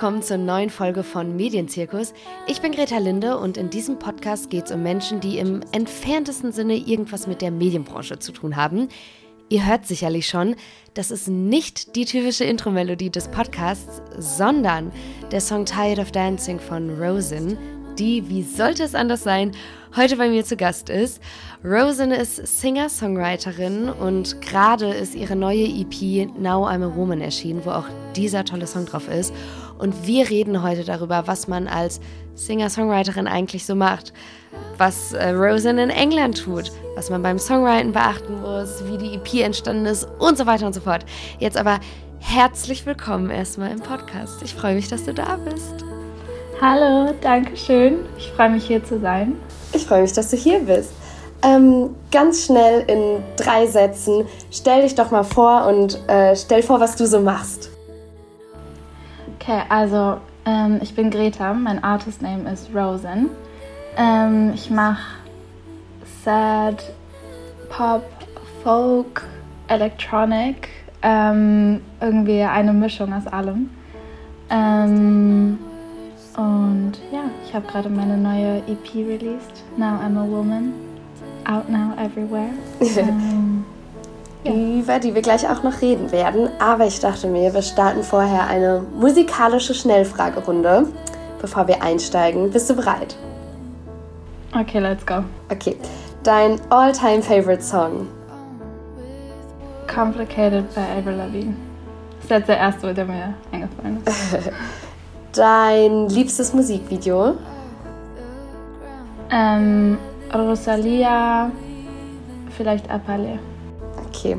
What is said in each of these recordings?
Willkommen zur neuen Folge von Medienzirkus. Ich bin Greta Linde und in diesem Podcast geht es um Menschen, die im entferntesten Sinne irgendwas mit der Medienbranche zu tun haben. Ihr hört sicherlich schon, das ist nicht die typische Intro-Melodie des Podcasts, sondern der Song Tired of Dancing von Rosin, die, wie sollte es anders sein, heute bei mir zu Gast ist. Rosen ist Singer-Songwriterin und gerade ist ihre neue EP Now I'm a Woman erschienen, wo auch dieser tolle Song drauf ist. Und wir reden heute darüber, was man als Singer-Songwriterin eigentlich so macht, was äh, Rosen in England tut, was man beim Songwriting beachten muss, wie die EP entstanden ist und so weiter und so fort. Jetzt aber herzlich willkommen erstmal im Podcast. Ich freue mich, dass du da bist. Hallo, danke schön. Ich freue mich hier zu sein. Ich freue mich, dass du hier bist. Ähm, ganz schnell in drei Sätzen, stell dich doch mal vor und äh, stell vor, was du so machst. Okay, also ähm, ich bin Greta, mein Artist Name ist Rosen. Ähm, ich mache Sad, Pop, Folk, Electronic, ähm, irgendwie eine Mischung aus allem. Ähm, und ja, ich habe gerade meine neue EP released, Now I'm a Woman. Out now everywhere. ja. Über die wir gleich auch noch reden werden. Aber ich dachte mir, wir starten vorher eine musikalische Schnellfragerunde, bevor wir einsteigen. Bist du bereit? Okay, let's go. Okay. Dein all-time favorite Song? Complicated by Avril Lavigne. Das ist jetzt der erste, der mir eingefallen ist. Dein liebstes Musikvideo? Ähm, Rosalia, vielleicht Apale. Okay.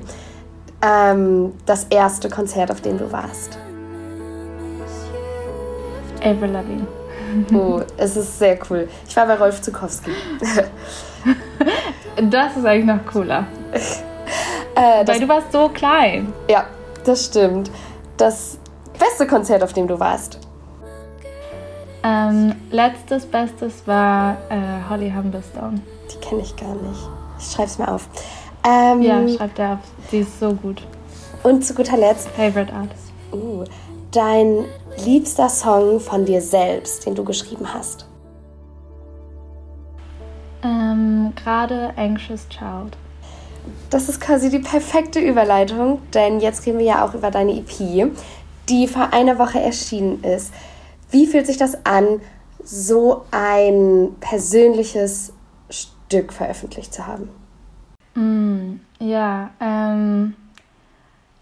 Ähm, das erste Konzert, auf dem du warst? Avril Lavigne. Oh, es ist sehr cool. Ich war bei Rolf Zukowski. das ist eigentlich noch cooler. äh, Weil du warst so klein. Ja, das stimmt. Das beste Konzert, auf dem du warst? Ähm, letztes Bestes war äh, Holly Humblestone. Die kenne ich gar nicht. Ich schreibe es mir auf. Ähm, ja, schreib dir auf. Sie ist so gut. Und zu guter Letzt. Favorite Artist. Uh, dein liebster Song von dir selbst, den du geschrieben hast? Ähm, Gerade Anxious Child. Das ist quasi die perfekte Überleitung, denn jetzt reden wir ja auch über deine EP, die vor einer Woche erschienen ist. Wie fühlt sich das an, so ein persönliches Stück veröffentlicht zu haben? Mm, ja, ähm,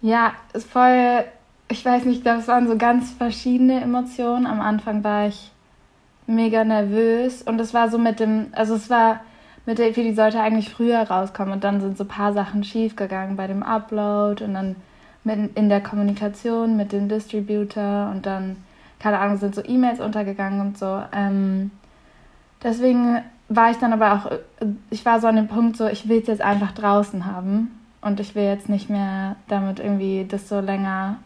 ja, ist voll, ich weiß nicht, das waren so ganz verschiedene Emotionen. Am Anfang war ich mega nervös und es war so mit dem, also es war mit der EP, die sollte eigentlich früher rauskommen und dann sind so ein paar Sachen schief gegangen bei dem Upload und dann mit, in der Kommunikation mit dem Distributor und dann keine Ahnung, sind so E-Mails untergegangen und so. Ähm, deswegen war ich dann aber auch, ich war so an dem Punkt so, ich will es jetzt einfach draußen haben und ich will jetzt nicht mehr damit irgendwie das so länger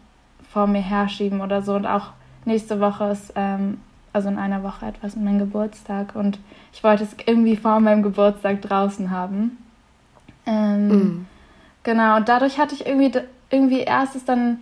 vor mir herschieben oder so. Und auch nächste Woche ist, ähm, also in einer Woche etwas mein Geburtstag und ich wollte es irgendwie vor meinem Geburtstag draußen haben. Ähm, mm. Genau, und dadurch hatte ich irgendwie, irgendwie erst ist dann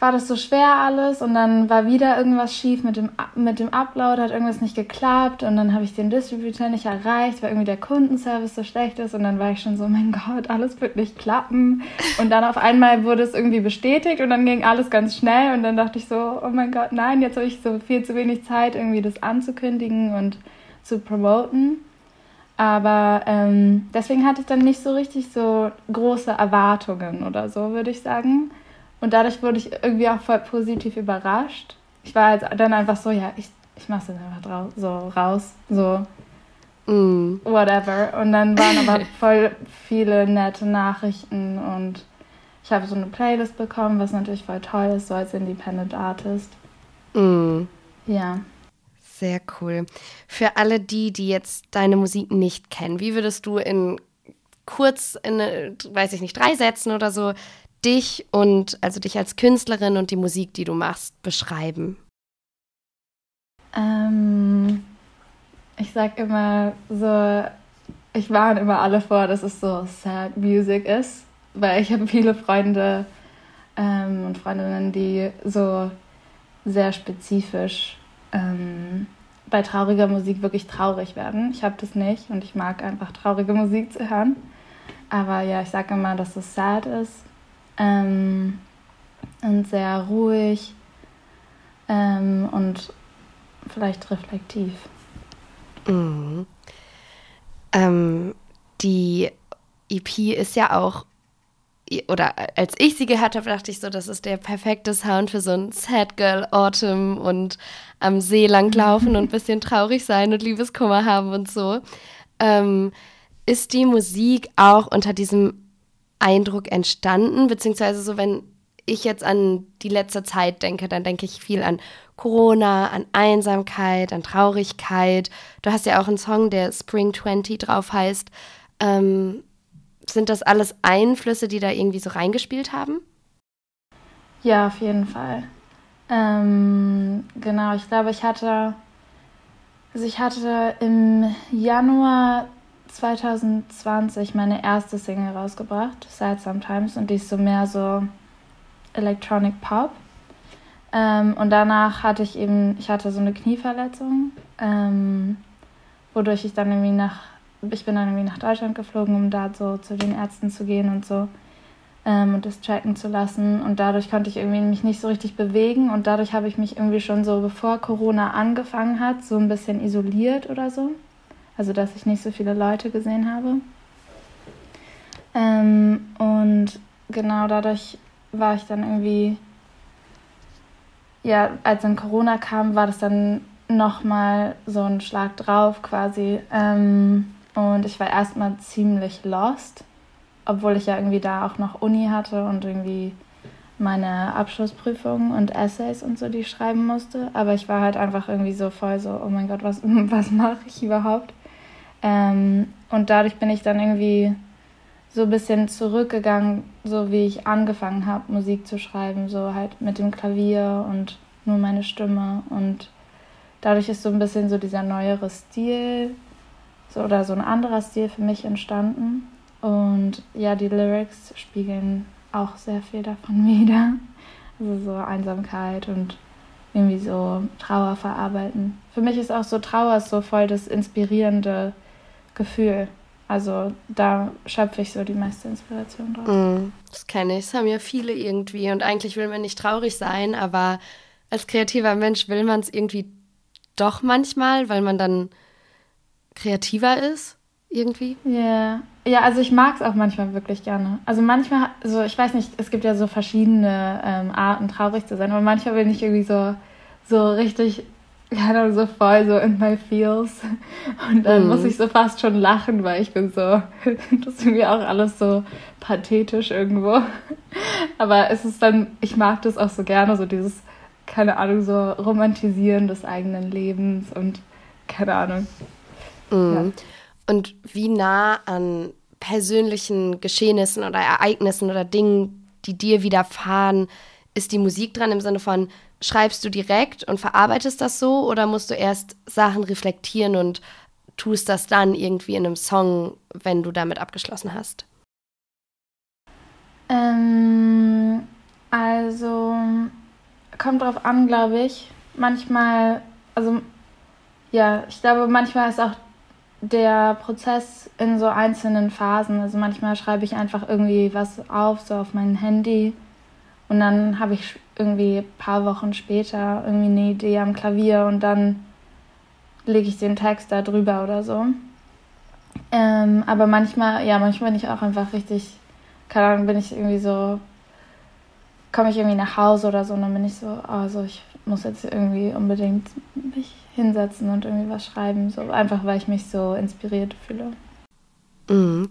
war das so schwer alles und dann war wieder irgendwas schief mit dem, mit dem Upload, hat irgendwas nicht geklappt und dann habe ich den Distributor nicht erreicht, weil irgendwie der Kundenservice so schlecht ist und dann war ich schon so, mein Gott, alles wird nicht klappen und dann auf einmal wurde es irgendwie bestätigt und dann ging alles ganz schnell und dann dachte ich so, oh mein Gott, nein, jetzt habe ich so viel zu wenig Zeit, irgendwie das anzukündigen und zu promoten. Aber ähm, deswegen hatte ich dann nicht so richtig so große Erwartungen oder so, würde ich sagen. Und dadurch wurde ich irgendwie auch voll positiv überrascht. Ich war halt dann einfach so, ja, ich, ich mach's dann einfach so raus, so mm. whatever. Und dann waren aber voll viele nette Nachrichten und ich habe so eine Playlist bekommen, was natürlich voll toll ist, so als Independent Artist. Mm. Ja. Sehr cool. Für alle die, die jetzt deine Musik nicht kennen, wie würdest du in kurz, in, weiß ich nicht, drei Sätzen oder so dich und also dich als Künstlerin und die Musik, die du machst, beschreiben? Ähm, ich sag immer so, ich warne immer alle vor, dass es so Sad Music ist, weil ich habe viele Freunde, ähm, und Freundinnen, die so sehr spezifisch ähm, bei trauriger Musik wirklich traurig werden. Ich habe das nicht und ich mag einfach traurige Musik zu hören. Aber ja, ich sage immer, dass es sad ist ähm, und sehr ruhig ähm, und vielleicht reflektiv. Mhm. Ähm, die EP ist ja auch, oder als ich sie gehört habe, dachte ich so, das ist der perfekte Sound für so ein Sad Girl Autumn und am See langlaufen und ein bisschen traurig sein und Liebeskummer haben und so. Ähm, ist die Musik auch unter diesem Eindruck entstanden? Beziehungsweise so, wenn ich jetzt an die letzte Zeit denke, dann denke ich viel an Corona, an Einsamkeit, an Traurigkeit. Du hast ja auch einen Song, der Spring 20 drauf heißt. Ähm, sind das alles Einflüsse, die da irgendwie so reingespielt haben? Ja, auf jeden Fall. Ähm, genau, ich glaube, ich hatte, also ich hatte im Januar 2020 meine erste Single rausgebracht, Sad Sometimes, und die ist so mehr so Electronic Pop. Ähm, und danach hatte ich eben, ich hatte so eine Knieverletzung, ähm, wodurch ich dann irgendwie nach, ich bin dann irgendwie nach Deutschland geflogen, um da so zu den Ärzten zu gehen und so ähm, und das tracken zu lassen. Und dadurch konnte ich irgendwie mich nicht so richtig bewegen und dadurch habe ich mich irgendwie schon so, bevor Corona angefangen hat, so ein bisschen isoliert oder so. Also, dass ich nicht so viele Leute gesehen habe. Ähm, und genau dadurch war ich dann irgendwie, ja, als dann Corona kam, war das dann nochmal so ein Schlag drauf quasi. Ähm, und ich war erstmal ziemlich lost, obwohl ich ja irgendwie da auch noch Uni hatte und irgendwie meine Abschlussprüfungen und Essays und so, die ich schreiben musste. Aber ich war halt einfach irgendwie so voll so, oh mein Gott, was, was mache ich überhaupt? Ähm, und dadurch bin ich dann irgendwie so ein bisschen zurückgegangen, so wie ich angefangen habe, Musik zu schreiben, so halt mit dem Klavier und nur meine Stimme. Und dadurch ist so ein bisschen so dieser neuere Stil so, oder so ein anderer Stil für mich entstanden. Und ja, die Lyrics spiegeln auch sehr viel davon wieder. Also so Einsamkeit und irgendwie so Trauer verarbeiten. Für mich ist auch so Trauer so voll das inspirierende Gefühl. Also da schöpfe ich so die meiste Inspiration draus. Mm, das kenne ich. Das haben ja viele irgendwie. Und eigentlich will man nicht traurig sein, aber als kreativer Mensch will man es irgendwie doch manchmal, weil man dann kreativer ist. Irgendwie. Ja. Yeah. Ja, also ich mag es auch manchmal wirklich gerne. Also manchmal, so ich weiß nicht, es gibt ja so verschiedene ähm, Arten, traurig zu sein, aber manchmal bin ich irgendwie so, so richtig keine Ahnung, so voll so in my feels. Und dann mm. muss ich so fast schon lachen, weil ich bin so, das ist irgendwie auch alles so pathetisch irgendwo. Aber es ist dann, ich mag das auch so gerne, so dieses, keine Ahnung, so Romantisieren des eigenen Lebens und keine Ahnung. Mm. Ja. Und wie nah an persönlichen Geschehnissen oder Ereignissen oder Dingen, die dir widerfahren, ist die Musik dran im Sinne von, schreibst du direkt und verarbeitest das so oder musst du erst Sachen reflektieren und tust das dann irgendwie in einem Song, wenn du damit abgeschlossen hast? Ähm, also kommt drauf an, glaube ich. Manchmal, also ja, ich glaube, manchmal ist auch der Prozess in so einzelnen Phasen. Also manchmal schreibe ich einfach irgendwie was auf, so auf mein Handy und dann habe ich irgendwie ein paar Wochen später irgendwie eine Idee am Klavier und dann lege ich den Text da drüber oder so. Ähm, aber manchmal, ja, manchmal bin ich auch einfach richtig, keine Ahnung, bin ich irgendwie so, komme ich irgendwie nach Hause oder so und dann bin ich so, also ich muss jetzt irgendwie unbedingt mich hinsetzen und irgendwie was schreiben, so einfach weil ich mich so inspiriert fühle. Mhm.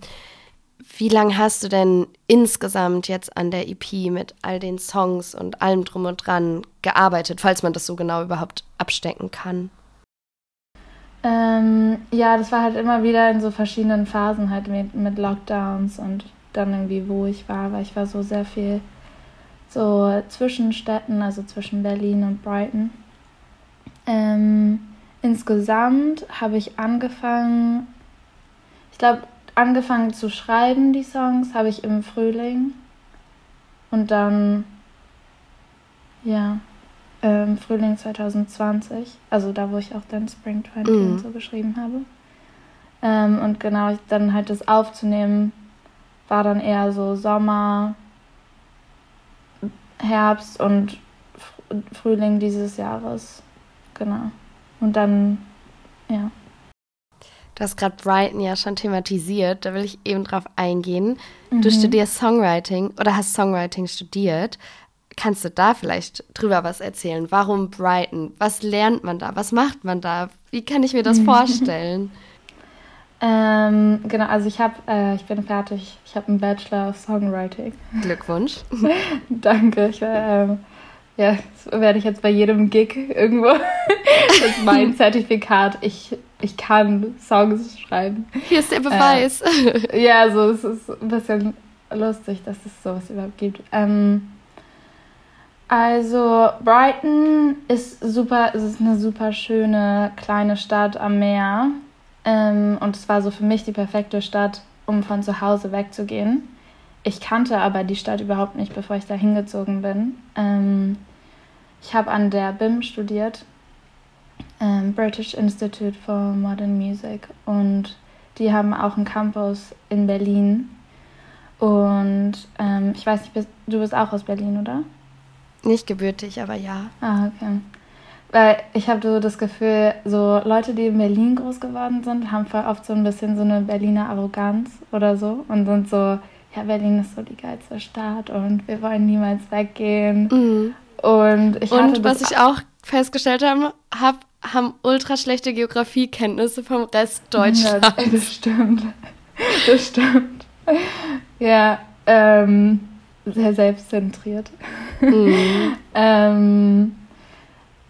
Wie lange hast du denn insgesamt jetzt an der EP mit all den Songs und allem drum und dran gearbeitet, falls man das so genau überhaupt abstecken kann? Ähm, ja, das war halt immer wieder in so verschiedenen Phasen halt mit, mit Lockdowns und dann irgendwie, wo ich war, weil ich war so sehr viel so zwischen Städten, also zwischen Berlin und Brighton. Ähm, insgesamt habe ich angefangen, ich glaube, angefangen zu schreiben, die Songs, habe ich im Frühling. Und dann ja, ähm, Frühling 2020, also da, wo ich auch dann Spring 20 mhm. und so geschrieben habe. Ähm, und genau, dann halt das aufzunehmen, war dann eher so Sommer, Herbst und Frühling dieses Jahres. Genau. Und dann, ja. Du hast gerade Brighton ja schon thematisiert, da will ich eben drauf eingehen. Mhm. Du studierst Songwriting oder hast Songwriting studiert. Kannst du da vielleicht drüber was erzählen? Warum Brighton? Was lernt man da? Was macht man da? Wie kann ich mir das vorstellen? ähm, genau, also ich habe, äh, ich bin fertig. Ich habe einen Bachelor of Songwriting. Glückwunsch. Danke. Ich, äh, ja, das werde ich jetzt bei jedem Gig irgendwo. das ist mein Zertifikat. Ich, ich kann Songs schreiben. Hier ist der Beweis. Äh, ja, so es ist ein bisschen lustig, dass es sowas überhaupt gibt. Ähm, also Brighton ist super, es ist eine super schöne kleine Stadt am Meer. Ähm, und es war so für mich die perfekte Stadt, um von zu Hause wegzugehen. Ich kannte aber die Stadt überhaupt nicht, bevor ich da hingezogen bin. Ähm, ich habe an der BIM studiert, ähm, British Institute for Modern Music, und die haben auch einen Campus in Berlin. Und ähm, ich weiß nicht, du bist auch aus Berlin, oder? Nicht gebürtig, aber ja. Ah, okay. Weil ich habe so das Gefühl, so Leute, die in Berlin groß geworden sind, haben voll oft so ein bisschen so eine Berliner Arroganz oder so und sind so, ja, Berlin ist so die geilste Stadt und wir wollen niemals weggehen. Mhm. Und, ich und was ich auch festgestellt habe, hab, haben ultra schlechte Geografiekenntnisse vom Rest Deutschlands. Ja, das stimmt. Das stimmt. Ja, ähm, sehr selbstzentriert. Mhm. ähm,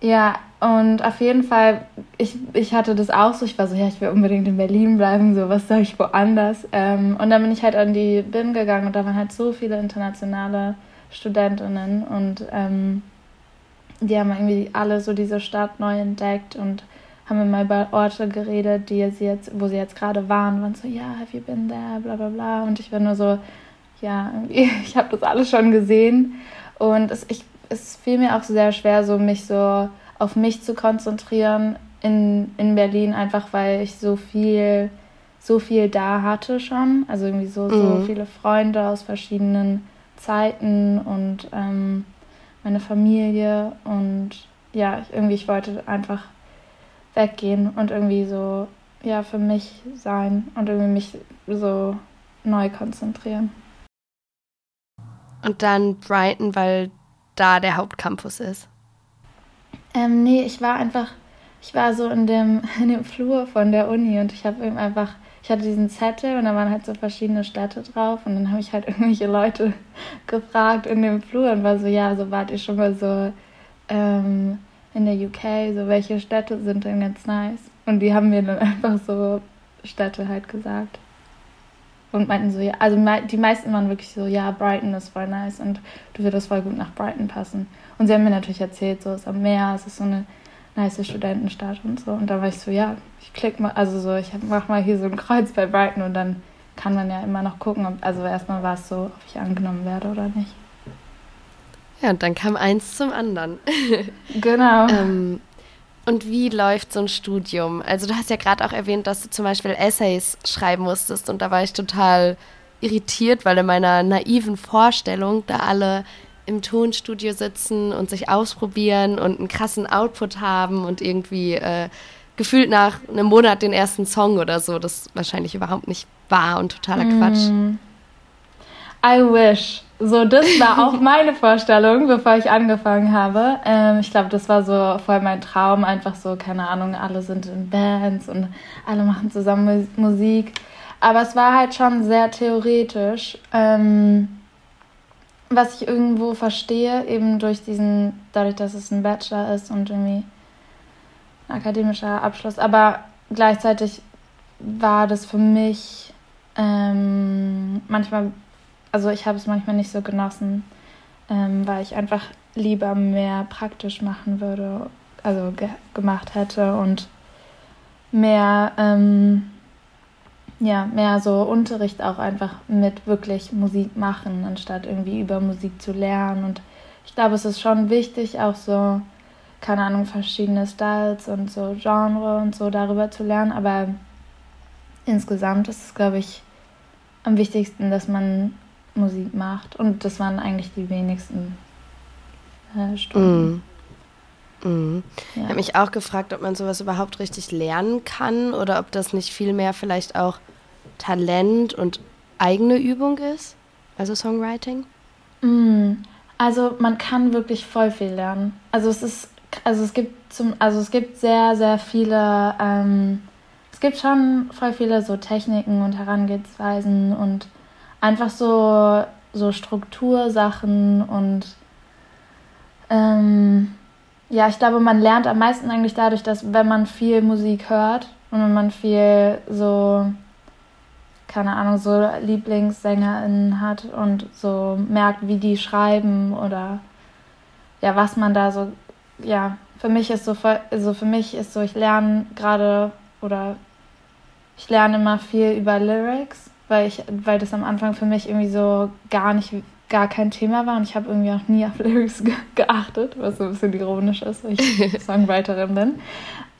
ja, und auf jeden Fall, ich, ich hatte das auch so, ich war so, ja, ich will unbedingt in Berlin bleiben, so, was soll ich woanders? Ähm, und dann bin ich halt an die BIM gegangen und da waren halt so viele internationale Studentinnen und ähm, die haben irgendwie alle so diese Stadt neu entdeckt und haben immer über Orte geredet, die sie jetzt, wo sie jetzt gerade waren, waren so, ja, have you been there, bla bla bla. Und ich war nur so, ja, ich habe das alles schon gesehen. Und es, ich, es fiel mir auch sehr schwer, so mich so auf mich zu konzentrieren in, in Berlin, einfach weil ich so viel, so viel da hatte schon. Also irgendwie so, so mhm. viele Freunde aus verschiedenen Zeiten und ähm, meine Familie. Und ja, ich, irgendwie, ich wollte einfach weggehen und irgendwie so, ja, für mich sein und irgendwie mich so neu konzentrieren. Und dann Brighton, weil da der Hauptcampus ist. Ähm, nee, ich war einfach, ich war so in dem, in dem Flur von der Uni und ich habe eben einfach, ich hatte diesen Zettel und da waren halt so verschiedene Städte drauf und dann habe ich halt irgendwelche Leute gefragt in dem Flur und war so, ja, so wart ihr schon mal so ähm, in der UK, so welche Städte sind denn ganz nice? Und die haben mir dann einfach so Städte halt gesagt und meinten so, ja, also die meisten waren wirklich so, ja, Brighton ist voll nice und du würdest voll gut nach Brighton passen. Und sie haben mir natürlich erzählt, so ist am Meer, es ist so eine nice Studentenstadt und so. Und da war ich so, ja, ich klick mal, also so, ich mach mal hier so ein Kreuz bei Brighton und dann kann man ja immer noch gucken, ob, also erstmal war es so, ob ich angenommen werde oder nicht. Ja, und dann kam eins zum anderen. genau. ähm, und wie läuft so ein Studium? Also du hast ja gerade auch erwähnt, dass du zum Beispiel Essays schreiben musstest und da war ich total irritiert, weil in meiner naiven Vorstellung da alle im Tonstudio sitzen und sich ausprobieren und einen krassen Output haben und irgendwie äh, gefühlt nach einem Monat den ersten Song oder so, das wahrscheinlich überhaupt nicht war und totaler Quatsch. Mm. I wish. So, das war auch meine Vorstellung, bevor ich angefangen habe. Ähm, ich glaube, das war so voll mein Traum. Einfach so, keine Ahnung, alle sind in Bands und alle machen zusammen Musik. Aber es war halt schon sehr theoretisch. Ähm, was ich irgendwo verstehe, eben durch diesen, dadurch, dass es ein Bachelor ist und irgendwie ein akademischer Abschluss. Aber gleichzeitig war das für mich ähm, manchmal also ich habe es manchmal nicht so genossen, ähm, weil ich einfach lieber mehr praktisch machen würde, also ge gemacht hätte und mehr, ähm, ja, mehr so Unterricht auch einfach mit wirklich Musik machen, anstatt irgendwie über Musik zu lernen und ich glaube, es ist schon wichtig, auch so, keine Ahnung, verschiedene Styles und so Genre und so darüber zu lernen. Aber insgesamt ist es, glaube ich, am wichtigsten, dass man Musik macht. Und das waren eigentlich die wenigsten äh, Stunden. Mm. Mhm. Ja. Ich habe mich auch gefragt, ob man sowas überhaupt richtig lernen kann oder ob das nicht vielmehr vielleicht auch Talent und eigene Übung ist, also Songwriting. Mhm. Also man kann wirklich voll viel lernen. Also es ist, also es gibt zum, also es gibt sehr, sehr viele, ähm, es gibt schon voll viele so Techniken und Herangehensweisen und einfach so, so Struktursachen und ähm, ja, ich glaube, man lernt am meisten eigentlich dadurch, dass wenn man viel Musik hört und wenn man viel so, keine Ahnung, so LieblingssängerInnen hat und so merkt, wie die schreiben oder ja, was man da so, ja, für mich ist so, also für mich ist so, ich lerne gerade oder ich lerne immer viel über Lyrics, weil ich, weil das am Anfang für mich irgendwie so gar nicht gar kein Thema war und ich habe irgendwie auch nie auf Lyrics ge geachtet, was so ein bisschen ironisch ist, weil ich Songwriterin bin.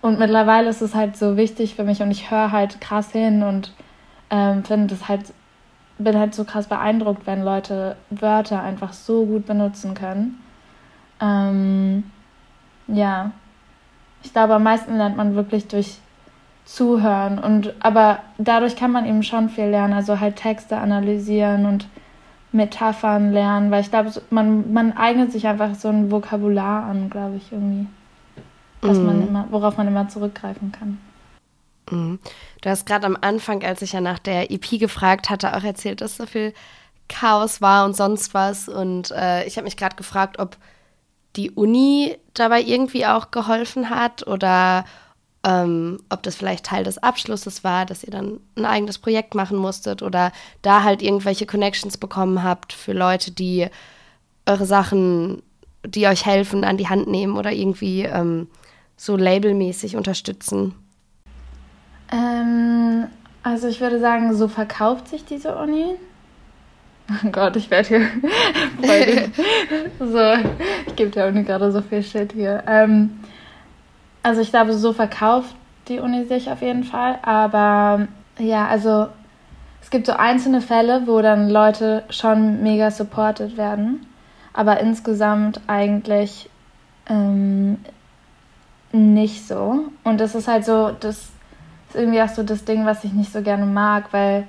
Und mittlerweile ist es halt so wichtig für mich und ich höre halt krass hin und ähm, finde es halt, bin halt so krass beeindruckt, wenn Leute Wörter einfach so gut benutzen können. Ähm, ja, ich glaube, am meisten lernt man wirklich durch Zuhören und aber dadurch kann man eben schon viel lernen, also halt Texte analysieren und Metaphern lernen, weil ich glaube, man, man eignet sich einfach so ein Vokabular an, glaube ich, irgendwie. Was mm. man mhm. immer, worauf man immer zurückgreifen kann. Mm. Du hast gerade am Anfang, als ich ja nach der EP gefragt hatte, auch erzählt, dass so viel Chaos war und sonst was. Und äh, ich habe mich gerade gefragt, ob die Uni dabei irgendwie auch geholfen hat oder ähm, ob das vielleicht Teil des Abschlusses war, dass ihr dann ein eigenes Projekt machen musstet oder da halt irgendwelche Connections bekommen habt für Leute, die eure Sachen, die euch helfen, an die Hand nehmen oder irgendwie ähm, so labelmäßig unterstützen? Ähm, also ich würde sagen, so verkauft sich diese Uni. Oh Gott, ich werde hier so, ich gebe der Uni gerade so viel Shit hier. Ähm, also ich glaube, so verkauft die Uni sich auf jeden Fall. Aber ja, also es gibt so einzelne Fälle, wo dann Leute schon mega supported werden. Aber insgesamt eigentlich ähm, nicht so. Und das ist halt so, das ist irgendwie auch so das Ding, was ich nicht so gerne mag, weil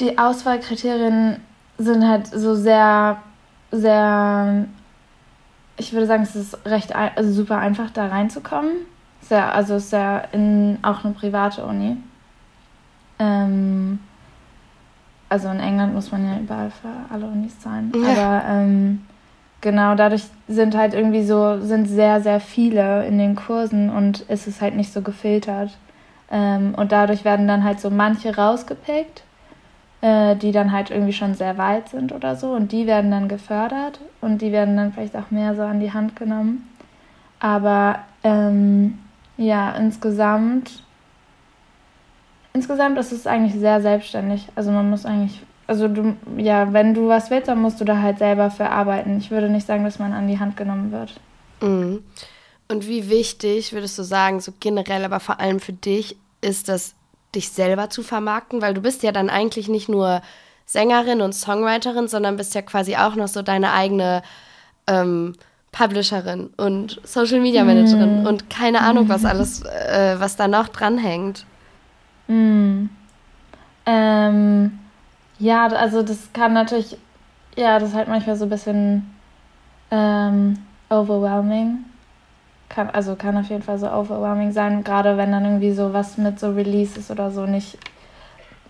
die Auswahlkriterien sind halt so sehr, sehr ich würde sagen, es ist recht also super einfach, da reinzukommen. Sehr, also es ist ja in, auch eine private Uni. Ähm, also in England muss man ja überall für alle Unis zahlen. Ja. Aber ähm, genau, dadurch sind halt irgendwie so, sind sehr, sehr viele in den Kursen und ist es halt nicht so gefiltert. Ähm, und dadurch werden dann halt so manche rausgepickt äh, die dann halt irgendwie schon sehr weit sind oder so. Und die werden dann gefördert und die werden dann vielleicht auch mehr so an die Hand genommen. Aber ähm, ja, insgesamt, insgesamt ist es eigentlich sehr selbstständig. Also man muss eigentlich, also du, ja, wenn du was willst, dann musst du da halt selber für arbeiten. Ich würde nicht sagen, dass man an die Hand genommen wird. Mhm. Und wie wichtig würdest du sagen, so generell, aber vor allem für dich, ist das dich selber zu vermarkten, weil du bist ja dann eigentlich nicht nur Sängerin und Songwriterin, sondern bist ja quasi auch noch so deine eigene ähm, Publisherin und Social Media Managerin mm. und keine Ahnung, was alles, äh, was da noch dranhängt. Mm. Ähm, ja, also das kann natürlich, ja, das ist halt manchmal so ein bisschen ähm, overwhelming kann, also kann auf jeden Fall so overwhelming sein, gerade wenn dann irgendwie so was mit so Releases oder so nicht,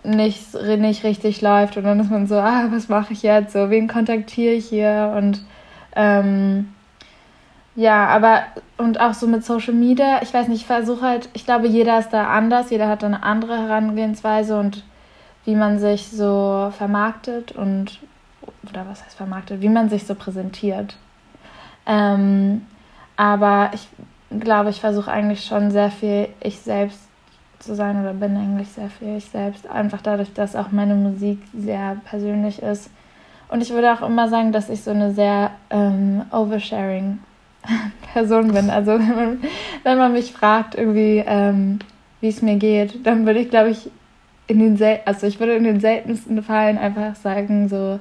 nicht, nicht richtig läuft und dann ist man so, ah, was mache ich jetzt, so, wen kontaktiere ich hier und ähm, ja, aber und auch so mit Social Media, ich weiß nicht, ich versuche halt, ich glaube, jeder ist da anders, jeder hat eine andere Herangehensweise und wie man sich so vermarktet und, oder was heißt vermarktet, wie man sich so präsentiert. Ähm, aber ich glaube, ich versuche eigentlich schon sehr viel ich selbst zu sein oder bin eigentlich sehr viel ich selbst. Einfach dadurch, dass auch meine Musik sehr persönlich ist Und ich würde auch immer sagen, dass ich so eine sehr ähm, oversharing Person bin. Also wenn man, wenn man mich fragt, irgendwie, ähm, wie es mir geht, dann würde ich, glaube ich, in den Sel also ich würde in den seltensten Fällen einfach sagen, so,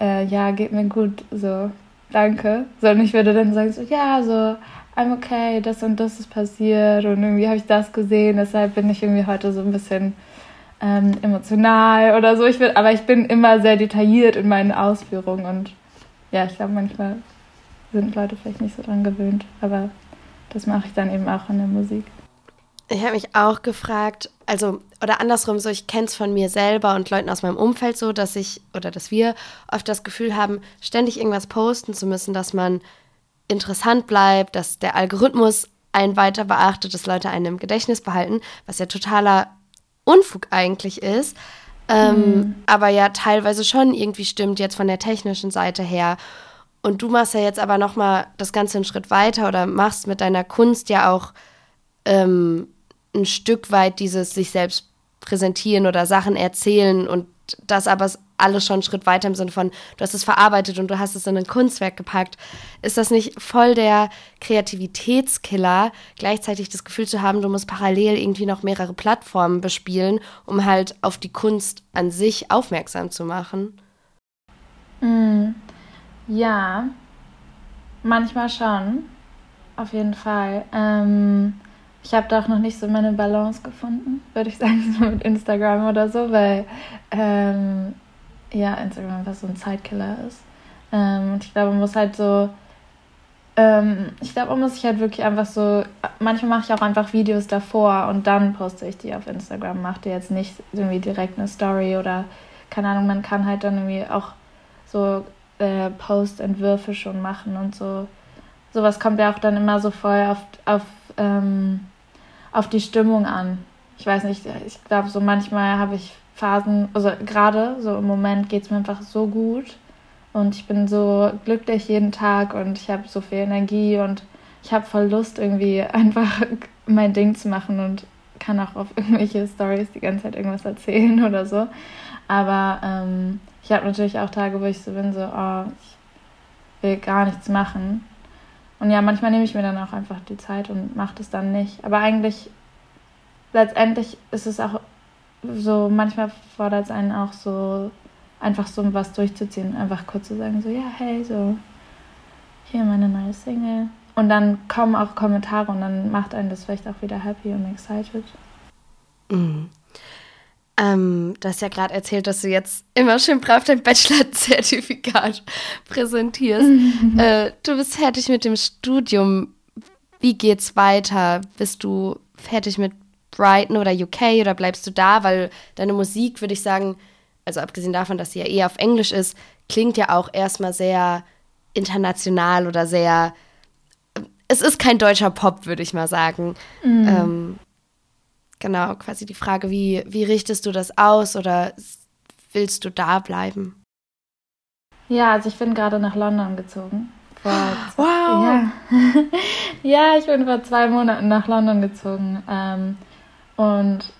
äh, ja, geht mir gut, so, danke. Sondern ich würde dann sagen, so, ja, so, I'm okay, das und das ist passiert und irgendwie habe ich das gesehen, deshalb bin ich irgendwie heute so ein bisschen ähm, emotional oder so. Ich will, aber ich bin immer sehr detailliert in meinen Ausführungen und ja, ich glaube, manchmal sind Leute vielleicht nicht so dran gewöhnt, aber das mache ich dann eben auch in der Musik. Ich habe mich auch gefragt, also, oder andersrum, so, ich kenne es von mir selber und Leuten aus meinem Umfeld so, dass ich oder dass wir oft das Gefühl haben, ständig irgendwas posten zu müssen, dass man interessant bleibt, dass der Algorithmus einen weiter beachtet, dass Leute einen im Gedächtnis behalten, was ja totaler Unfug eigentlich ist. Ähm, mhm. Aber ja, teilweise schon irgendwie stimmt jetzt von der technischen Seite her. Und du machst ja jetzt aber noch mal das Ganze einen Schritt weiter oder machst mit deiner Kunst ja auch ähm, ein Stück weit dieses sich selbst präsentieren oder Sachen erzählen und das aber alles schon einen Schritt weiter im Sinne von, du hast es verarbeitet und du hast es in ein Kunstwerk gepackt. Ist das nicht voll der Kreativitätskiller, gleichzeitig das Gefühl zu haben, du musst parallel irgendwie noch mehrere Plattformen bespielen, um halt auf die Kunst an sich aufmerksam zu machen? Mm, ja, manchmal schon. Auf jeden Fall. Ähm, ich habe da auch noch nicht so meine Balance gefunden, würde ich sagen, so mit Instagram oder so, weil ähm, ja, Instagram einfach so ein Zeitkiller ist. Ähm, und ich glaube, man muss halt so, ähm, ich glaube, man muss sich halt wirklich einfach so, manchmal mache ich auch einfach Videos davor und dann poste ich die auf Instagram, mache jetzt nicht irgendwie direkt eine Story oder keine Ahnung, man kann halt dann irgendwie auch so äh, Post-Entwürfe schon machen und so. Sowas kommt ja auch dann immer so voll auf, auf ähm, auf die Stimmung an. Ich weiß nicht, ich glaube, so manchmal habe ich Phasen, also gerade so im Moment geht es mir einfach so gut und ich bin so glücklich jeden Tag und ich habe so viel Energie und ich habe voll Lust, irgendwie einfach mein Ding zu machen und kann auch auf irgendwelche Stories die ganze Zeit irgendwas erzählen oder so. Aber ähm, ich habe natürlich auch Tage, wo ich so bin, so, oh, ich will gar nichts machen. Und ja, manchmal nehme ich mir dann auch einfach die Zeit und mache das dann nicht. Aber eigentlich, letztendlich ist es auch so, manchmal fordert es einen auch so, einfach so was durchzuziehen. Einfach kurz zu sagen, so, ja, hey, so, hier meine neue Single. Und dann kommen auch Kommentare und dann macht einen das vielleicht auch wieder happy und excited. Mhm. Ähm, du hast ja gerade erzählt, dass du jetzt immer schön brav dein Bachelor-Zertifikat präsentierst. Mhm. Äh, du bist fertig mit dem Studium. Wie geht's weiter? Bist du fertig mit Brighton oder UK oder bleibst du da? Weil deine Musik, würde ich sagen, also abgesehen davon, dass sie ja eher auf Englisch ist, klingt ja auch erstmal sehr international oder sehr. Es ist kein deutscher Pop, würde ich mal sagen. Mhm. Ähm, Genau, quasi die Frage, wie, wie richtest du das aus oder willst du da bleiben? Ja, also ich bin gerade nach London gezogen. Vor wow! Ja. ja, ich bin vor zwei Monaten nach London gezogen. Ähm, und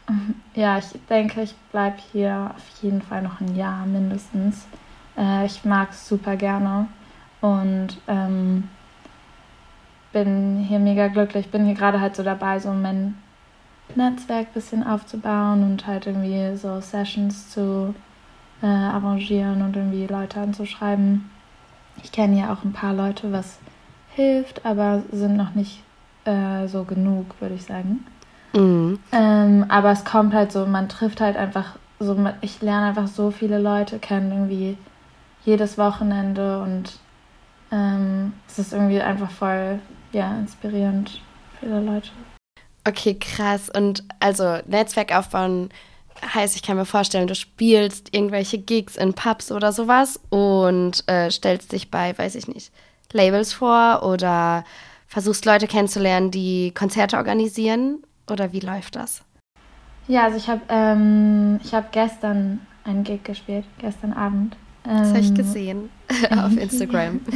ja, ich denke, ich bleibe hier auf jeden Fall noch ein Jahr mindestens. Äh, ich mag es super gerne und ähm, bin hier mega glücklich. Bin hier gerade halt so dabei, so mein Netzwerk ein bisschen aufzubauen und halt irgendwie so Sessions zu äh, arrangieren und irgendwie Leute anzuschreiben. Ich kenne ja auch ein paar Leute, was hilft, aber sind noch nicht äh, so genug, würde ich sagen. Mhm. Ähm, aber es kommt halt so, man trifft halt einfach so, ich lerne einfach so viele Leute kennen, irgendwie jedes Wochenende und ähm, es ist irgendwie einfach voll, ja, inspirierend, viele Leute. Okay, krass. Und also Netzwerk aufbauen heißt, ich kann mir vorstellen, du spielst irgendwelche Gigs in Pubs oder sowas und äh, stellst dich bei, weiß ich nicht, Labels vor oder versuchst Leute kennenzulernen, die Konzerte organisieren oder wie läuft das? Ja, also ich habe ähm, hab gestern einen Gig gespielt, gestern Abend. Ähm, das habe ich gesehen auf Instagram.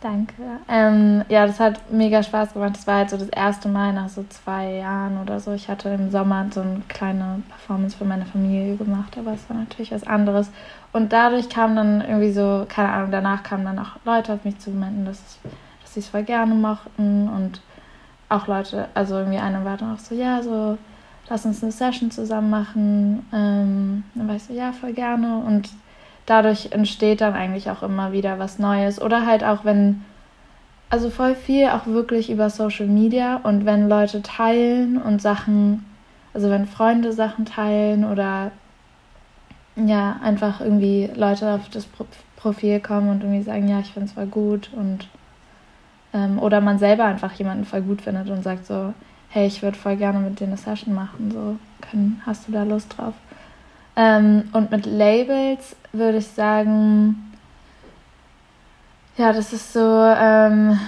Danke. Ähm, ja, das hat mega Spaß gemacht. Das war halt so das erste Mal nach so zwei Jahren oder so. Ich hatte im Sommer so eine kleine Performance für meine Familie gemacht, aber es war natürlich was anderes. Und dadurch kam dann irgendwie so, keine Ahnung, danach kamen dann auch Leute auf mich zu meinten, dass, dass sie es voll gerne mochten und auch Leute, also irgendwie eine war dann auch so, ja, so, lass uns eine Session zusammen machen. Ähm, dann war ich so, ja, voll gerne. Und dadurch entsteht dann eigentlich auch immer wieder was Neues. Oder halt auch, wenn, also voll viel auch wirklich über Social Media und wenn Leute teilen und Sachen, also wenn Freunde Sachen teilen oder ja, einfach irgendwie Leute auf das Profil kommen und irgendwie sagen, ja, ich finde es voll gut und ähm, oder man selber einfach jemanden voll gut findet und sagt so, hey, ich würde voll gerne mit dir eine Session machen, so, können, hast du da Lust drauf? Ähm, und mit Labels würde ich sagen, ja, das ist so, ähm,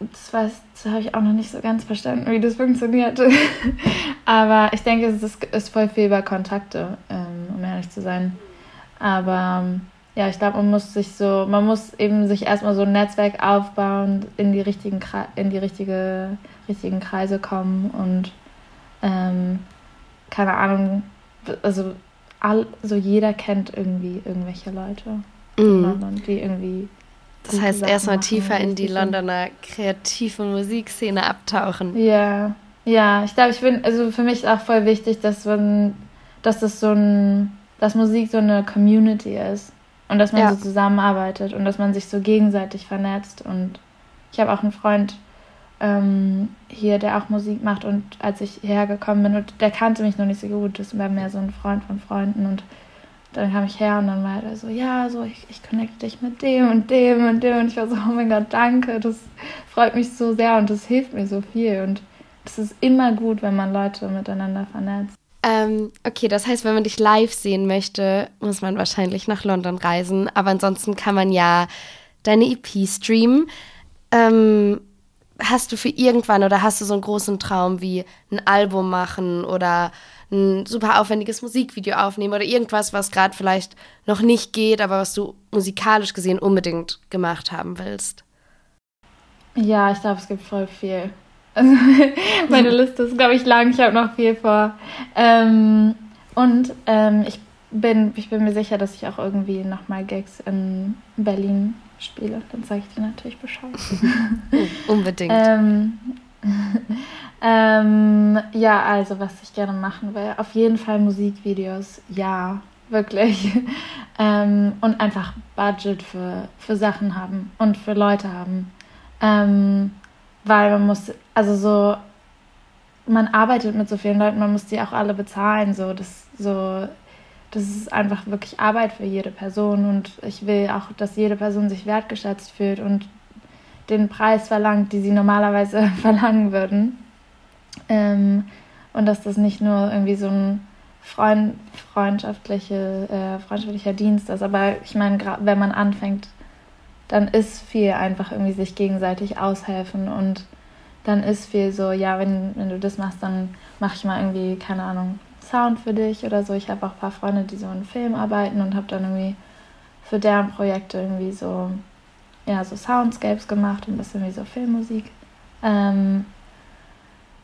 das, weiß, das habe ich auch noch nicht so ganz verstanden, wie das funktioniert. Aber ich denke, es ist, voll viel über Kontakte, ähm, um ehrlich zu sein. Aber ja, ich glaube, man muss sich so, man muss eben sich erstmal so ein Netzwerk aufbauen, in die richtigen, in die richtige, richtigen Kreise kommen und ähm, keine Ahnung, also all, so jeder kennt irgendwie irgendwelche Leute mm. in London, die irgendwie. Das heißt, erstmal tiefer in die Londoner kreative Musikszene abtauchen. Ja, ja, ich glaube, ich bin, also für mich ist auch voll wichtig, dass man, dass das so ein, dass Musik so eine Community ist und dass man ja. so zusammenarbeitet und dass man sich so gegenseitig vernetzt. Und ich habe auch einen Freund, ähm, hier, der auch Musik macht. Und als ich hergekommen bin und der kannte mich noch nicht so gut, das war mehr so ein Freund von Freunden. Und dann kam ich her und dann war er so, ja, so ich, ich connecte dich mit dem und dem und dem. Und ich war so, oh mein Gott, danke, das freut mich so sehr und das hilft mir so viel. Und es ist immer gut, wenn man Leute miteinander vernetzt. Ähm, okay, das heißt, wenn man dich live sehen möchte, muss man wahrscheinlich nach London reisen, aber ansonsten kann man ja deine EP streamen. Ähm, hast du für irgendwann oder hast du so einen großen Traum wie ein Album machen oder ein super aufwendiges Musikvideo aufnehmen oder irgendwas, was gerade vielleicht noch nicht geht, aber was du musikalisch gesehen unbedingt gemacht haben willst? Ja, ich glaube, es gibt voll viel. Also, meine Liste ist, glaube ich, lang. Ich habe noch viel vor. Ähm, und ähm, ich, bin, ich bin mir sicher, dass ich auch irgendwie nochmal Gigs in Berlin spiele, dann sage ich dir natürlich Bescheid. Unbedingt. ähm, ähm, ja, also was ich gerne machen will, auf jeden Fall Musikvideos, ja, wirklich. ähm, und einfach Budget für, für Sachen haben und für Leute haben. Ähm, weil man muss, also so, man arbeitet mit so vielen Leuten, man muss die auch alle bezahlen, so, das, so, das ist einfach wirklich Arbeit für jede Person und ich will auch, dass jede Person sich wertgeschätzt fühlt und den Preis verlangt, die sie normalerweise verlangen würden. Ähm, und dass das nicht nur irgendwie so ein Freund, freundschaftliche, äh, freundschaftlicher Dienst ist. Aber ich meine, wenn man anfängt, dann ist viel einfach irgendwie sich gegenseitig aushelfen und dann ist viel so, ja, wenn, wenn du das machst, dann mache ich mal irgendwie, keine Ahnung, Sound für dich oder so. Ich habe auch ein paar Freunde, die so in Film arbeiten und habe dann irgendwie für deren Projekte irgendwie so, ja, so Soundscapes gemacht und ein bisschen wie so Filmmusik. Ähm,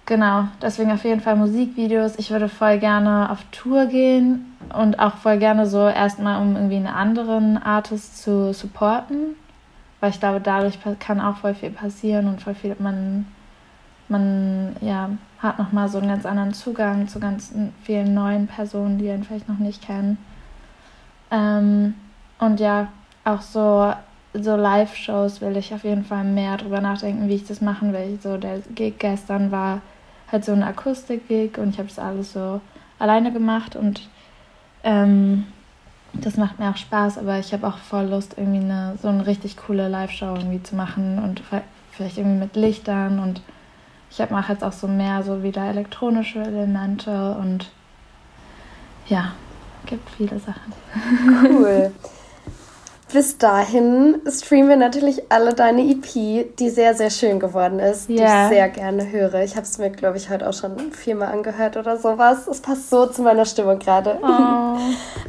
genau, deswegen auf jeden Fall Musikvideos. Ich würde voll gerne auf Tour gehen und auch voll gerne so erstmal, um irgendwie einen anderen Artist zu supporten, weil ich glaube, dadurch kann auch voll viel passieren und voll viel man man ja, hat nochmal so einen ganz anderen Zugang zu ganz vielen neuen Personen, die ihn vielleicht noch nicht kennen. Ähm, und ja, auch so, so Live-Shows will ich auf jeden Fall mehr drüber nachdenken, wie ich das machen will. So der Gig gestern war halt so ein Akustik-Gig und ich habe das alles so alleine gemacht und ähm, das macht mir auch Spaß, aber ich habe auch voll Lust, irgendwie eine, so eine richtig coole Live-Show irgendwie zu machen und vielleicht irgendwie mit Lichtern und ich mache jetzt auch so mehr so wieder elektronische Elemente und ja, gibt viele Sachen. Cool. Bis dahin streamen wir natürlich alle deine EP, die sehr, sehr schön geworden ist, yeah. die ich sehr gerne höre. Ich habe es mir, glaube ich, heute auch schon viermal angehört oder sowas. Es passt so zu meiner Stimmung gerade. Oh.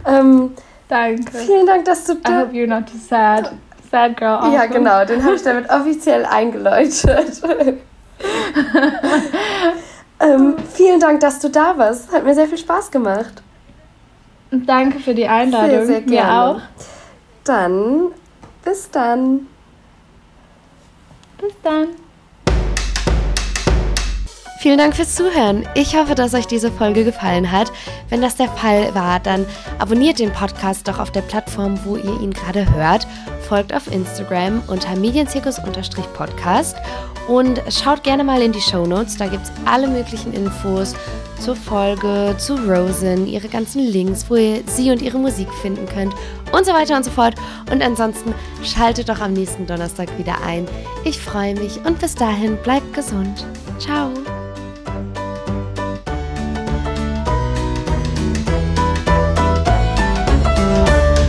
ähm, Danke. Vielen Dank, dass du da... I hope you're not too sad. Sad Girl Autumn. Ja, genau, den habe ich damit offiziell eingeläutet. ähm, vielen Dank, dass du da warst. Hat mir sehr viel Spaß gemacht. Danke für die Einladung. Sehr, sehr gerne. Mir auch. Dann, bis dann. Bis dann. Vielen Dank fürs Zuhören. Ich hoffe, dass euch diese Folge gefallen hat. Wenn das der Fall war, dann abonniert den Podcast doch auf der Plattform, wo ihr ihn gerade hört. Folgt auf Instagram unter medienzirkus-podcast und schaut gerne mal in die Show Notes. Da gibt es alle möglichen Infos zur Folge, zu Rosen, ihre ganzen Links, wo ihr sie und ihre Musik finden könnt und so weiter und so fort. Und ansonsten schaltet doch am nächsten Donnerstag wieder ein. Ich freue mich und bis dahin bleibt gesund. Ciao.